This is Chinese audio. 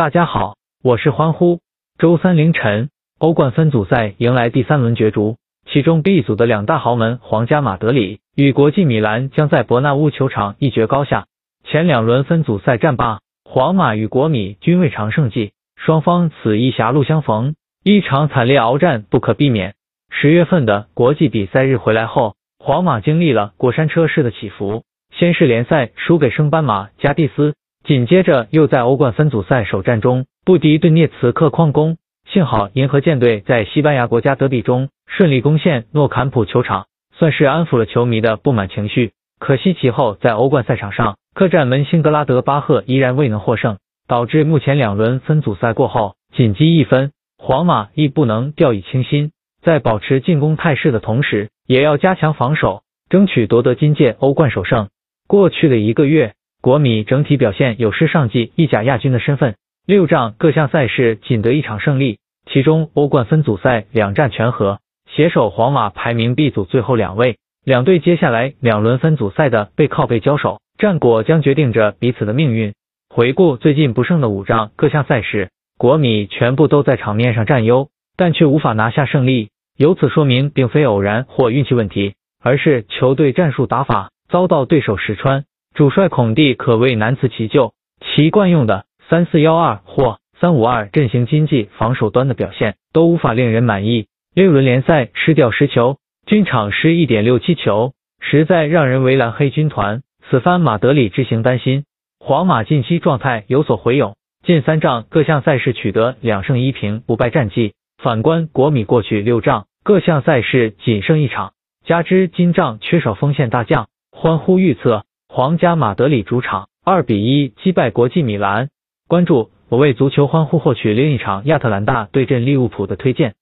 大家好，我是欢呼。周三凌晨，欧冠分组赛迎来第三轮角逐，其中 B 组的两大豪门皇家马德里与国际米兰将在伯纳乌球场一决高下。前两轮分组赛战罢，皇马与国米均未尝胜绩，双方此役狭路相逢，一场惨烈鏖战不可避免。十月份的国际比赛日回来后，皇马经历了过山车式的起伏，先是联赛输给升班马加蒂斯。紧接着又在欧冠分组赛首战中不敌顿涅茨克矿工，幸好银河舰队在西班牙国家德比中顺利攻陷诺坎普球场，算是安抚了球迷的不满情绪。可惜其后在欧冠赛场上客战门兴格拉德巴赫依然未能获胜，导致目前两轮分组赛过后仅积一分，皇马亦不能掉以轻心，在保持进攻态势的同时，也要加强防守，争取夺得今届欧冠首胜。过去的一个月。国米整体表现有失上季意甲亚军的身份，六仗各项赛事仅得一场胜利，其中欧冠分组赛两战全和，携手皇马排名 B 组最后两位。两队接下来两轮分组赛的背靠背交手，战果将决定着彼此的命运。回顾最近不胜的五仗各项赛事，国米全部都在场面上占优，但却无法拿下胜利，由此说明并非偶然或运气问题，而是球队战术打法遭到对手实穿。主帅孔蒂可谓难辞其咎，其惯用的三四幺二或三五二阵型经济防守端的表现都无法令人满意。六轮联赛失掉十球，均场失一点六七球，实在让人为蓝黑军团此番马德里之行担心。皇马近期状态有所回勇，近三仗各项赛事取得两胜一平不败战绩。反观国米过去六仗各项赛事仅胜一场，加之今仗缺少锋线大将，欢呼预测。皇家马德里主场二比一击败国际米兰。关注我为足球欢呼获取另一场亚特兰大对阵利物浦的推荐。